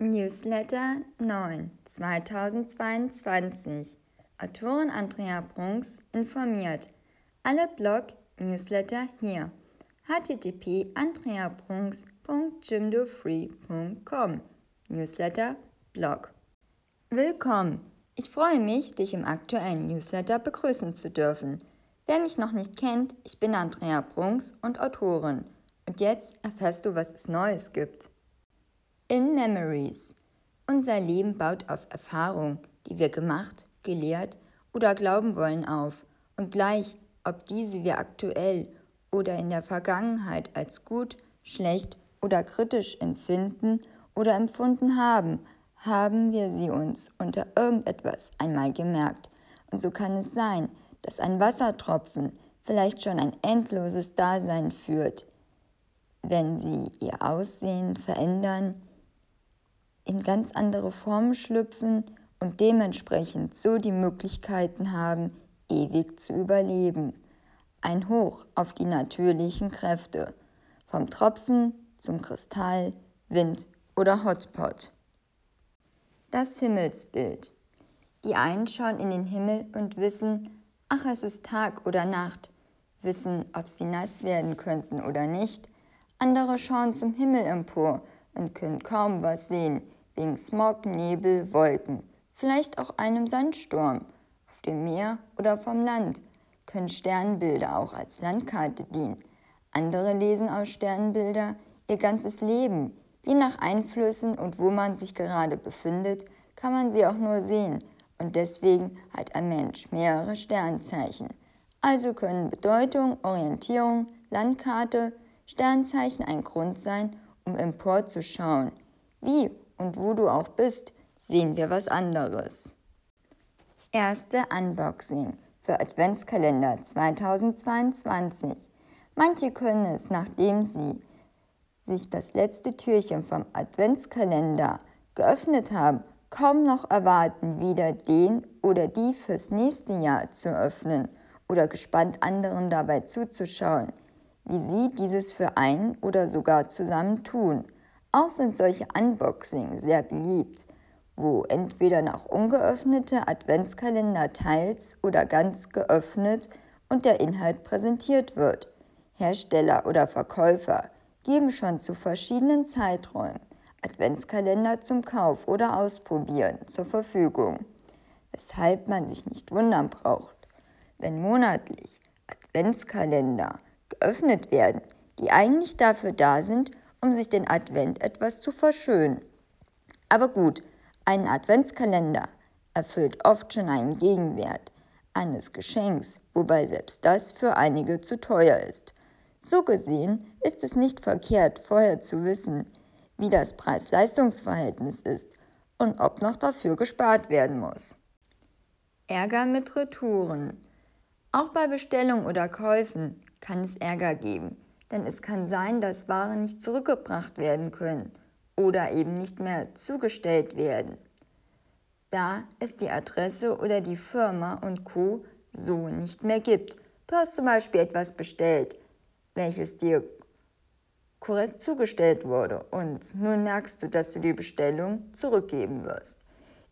Newsletter 9 2022 Autorin Andrea Brunks informiert. Alle Blog-Newsletter hier. http andreabrunks.jimdofree.com Newsletter Blog. Willkommen! Ich freue mich, dich im aktuellen Newsletter begrüßen zu dürfen. Wer mich noch nicht kennt, ich bin Andrea Brunks und Autorin. Und jetzt erfährst du, was es Neues gibt. In Memories. Unser Leben baut auf Erfahrung, die wir gemacht, gelehrt oder glauben wollen auf. Und gleich, ob diese wir aktuell oder in der Vergangenheit als gut, schlecht oder kritisch empfinden oder empfunden haben, haben wir sie uns unter irgendetwas einmal gemerkt. Und so kann es sein, dass ein Wassertropfen vielleicht schon ein endloses Dasein führt, wenn sie ihr Aussehen verändern, in ganz andere Formen schlüpfen und dementsprechend so die Möglichkeiten haben, ewig zu überleben. Ein Hoch auf die natürlichen Kräfte, vom Tropfen zum Kristall, Wind oder Hotspot. Das Himmelsbild. Die einen schauen in den Himmel und wissen, ach es ist Tag oder Nacht, wissen, ob sie nass werden könnten oder nicht. Andere schauen zum Himmel empor und können kaum was sehen, wegen Smog, Nebel, Wolken, vielleicht auch einem Sandsturm. Auf dem Meer oder vom Land können Sternbilder auch als Landkarte dienen. Andere lesen aus Sternbilder ihr ganzes Leben. Je nach Einflüssen und wo man sich gerade befindet, kann man sie auch nur sehen. Und deswegen hat ein Mensch mehrere Sternzeichen. Also können Bedeutung, Orientierung, Landkarte, Sternzeichen ein Grund sein, um emporzuschauen. Wie und wo du auch bist, sehen wir was anderes. Erste Unboxing für Adventskalender 2022. Manche können es, nachdem sie sich das letzte Türchen vom Adventskalender geöffnet haben, kaum noch erwarten, wieder den oder die fürs nächste Jahr zu öffnen oder gespannt anderen dabei zuzuschauen, wie sie dieses für einen oder sogar zusammen tun. Auch sind solche Unboxing sehr beliebt, wo entweder noch ungeöffnete Adventskalender teils oder ganz geöffnet und der Inhalt präsentiert wird. Hersteller oder Verkäufer geben schon zu verschiedenen Zeiträumen Adventskalender zum Kauf oder Ausprobieren zur Verfügung, weshalb man sich nicht wundern braucht, wenn monatlich Adventskalender geöffnet werden, die eigentlich dafür da sind, um sich den Advent etwas zu verschönen. Aber gut, ein Adventskalender erfüllt oft schon einen Gegenwert eines Geschenks, wobei selbst das für einige zu teuer ist. So gesehen ist es nicht verkehrt, vorher zu wissen, wie das Preis-Leistungs-Verhältnis ist und ob noch dafür gespart werden muss. Ärger mit Retouren. Auch bei Bestellungen oder Käufen kann es Ärger geben, denn es kann sein, dass Waren nicht zurückgebracht werden können oder eben nicht mehr zugestellt werden, da es die Adresse oder die Firma und Co so nicht mehr gibt. Du hast zum Beispiel etwas bestellt, welches dir korrekt zugestellt wurde und nun merkst du, dass du die Bestellung zurückgeben wirst.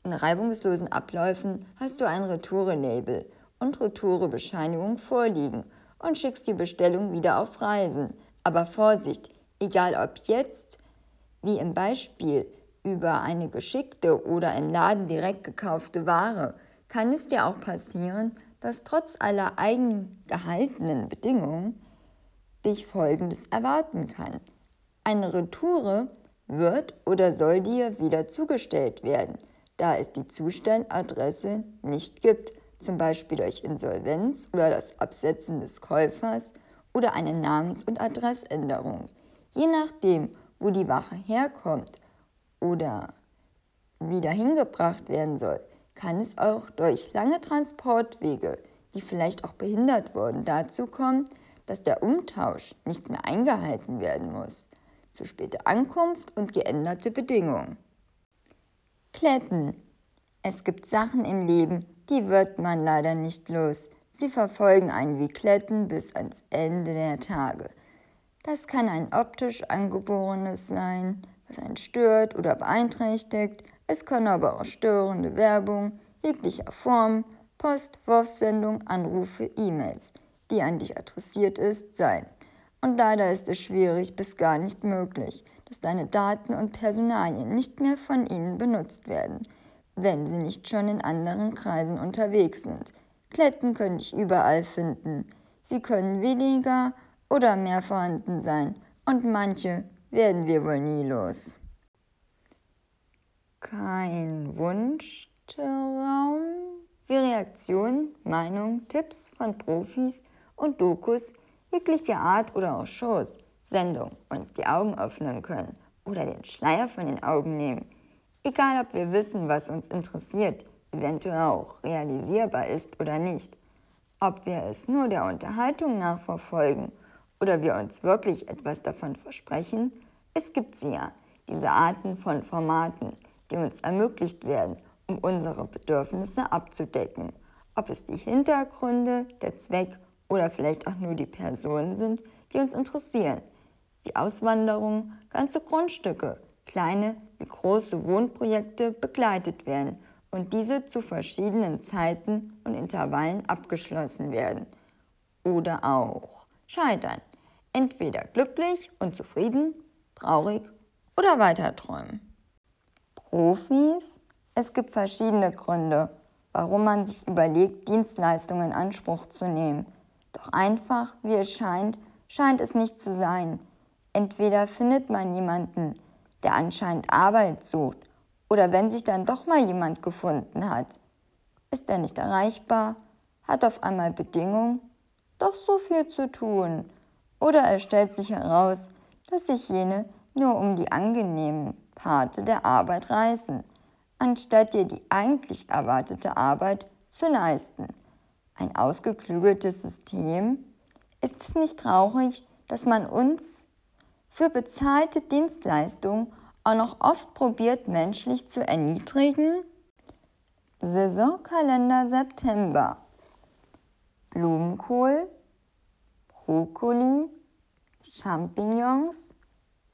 In reibungslosen Abläufen hast du ein Retoure-Label und Retoure-Bescheinigung vorliegen und schickst die Bestellung wieder auf Reisen. Aber Vorsicht, egal ob jetzt, wie im Beispiel, über eine geschickte oder im Laden direkt gekaufte Ware, kann es dir auch passieren, dass trotz aller eigen gehaltenen Bedingungen dich Folgendes erwarten kann. Eine Retoure wird oder soll dir wieder zugestellt werden, da es die Zustelladresse nicht gibt zum Beispiel durch Insolvenz oder das Absetzen des Käufers oder eine Namens- und Adressänderung. Je nachdem, wo die Ware herkommt oder wieder hingebracht werden soll, kann es auch durch lange Transportwege, die vielleicht auch behindert wurden, dazu kommen, dass der Umtausch nicht mehr eingehalten werden muss. Zu späte Ankunft und geänderte Bedingungen. Kletten. Es gibt Sachen im Leben, die wird man leider nicht los. Sie verfolgen einen wie Kletten bis ans Ende der Tage. Das kann ein optisch angeborenes sein, was einen stört oder beeinträchtigt. Es kann aber auch störende Werbung jeglicher Form, Post, Wurfsendung, Anrufe, E-Mails, die an dich adressiert ist, sein. Und leider ist es schwierig bis gar nicht möglich, dass deine Daten und Personalien nicht mehr von ihnen benutzt werden, wenn sie nicht schon in anderen Kreisen unterwegs sind. Kletten können dich überall finden. Sie können weniger oder mehr vorhanden sein und manche werden wir wohl nie los. Kein Wunschtraum? Wie Reaktionen, Meinungen, Tipps von Profis und Dokus jeglicher Art oder auch Shows, Sendungen uns die Augen öffnen können oder den Schleier von den Augen nehmen. Egal, ob wir wissen, was uns interessiert, eventuell auch realisierbar ist oder nicht. Ob wir es nur der Unterhaltung nachverfolgen oder wir uns wirklich etwas davon versprechen, es gibt sie ja, diese Arten von Formaten, die uns ermöglicht werden, um unsere Bedürfnisse abzudecken. Ob es die Hintergründe, der Zweck oder vielleicht auch nur die Personen sind, die uns interessieren, wie Auswanderung, ganze Grundstücke, kleine wie große Wohnprojekte begleitet werden und diese zu verschiedenen Zeiten und Intervallen abgeschlossen werden. Oder auch scheitern. Entweder glücklich und zufrieden, traurig oder weiter träumen. Profis? Es gibt verschiedene Gründe, warum man sich überlegt, Dienstleistungen in Anspruch zu nehmen. Doch einfach, wie es scheint, scheint es nicht zu sein. Entweder findet man jemanden, der anscheinend Arbeit sucht, oder wenn sich dann doch mal jemand gefunden hat, ist er nicht erreichbar, hat auf einmal Bedingungen, doch so viel zu tun. Oder es stellt sich heraus, dass sich jene nur um die angenehmen Parte der Arbeit reißen, anstatt dir die eigentlich erwartete Arbeit zu leisten ein ausgeklügeltes System? Ist es nicht traurig, dass man uns für bezahlte Dienstleistungen auch noch oft probiert, menschlich zu erniedrigen? Saisonkalender September. Blumenkohl, Brokkoli, Champignons,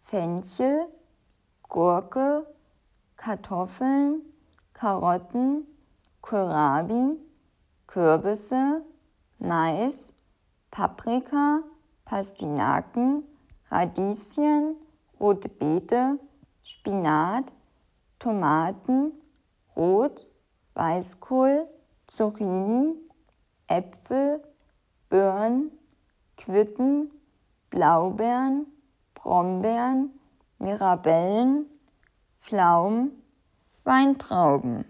Fenchel, Gurke, Kartoffeln, Karotten, Kohlrabi, Kürbisse, Mais, Paprika, Pastinaken, Radieschen, rote Beete, Spinat, Tomaten, Rot, Weißkohl, Zucchini, Äpfel, Birnen, Quitten, Blaubeeren, Brombeeren, Mirabellen, Pflaumen, Weintrauben.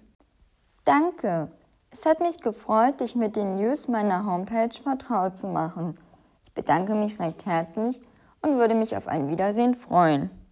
Danke! Es hat mich gefreut, dich mit den News meiner Homepage vertraut zu machen. Ich bedanke mich recht herzlich und würde mich auf ein Wiedersehen freuen.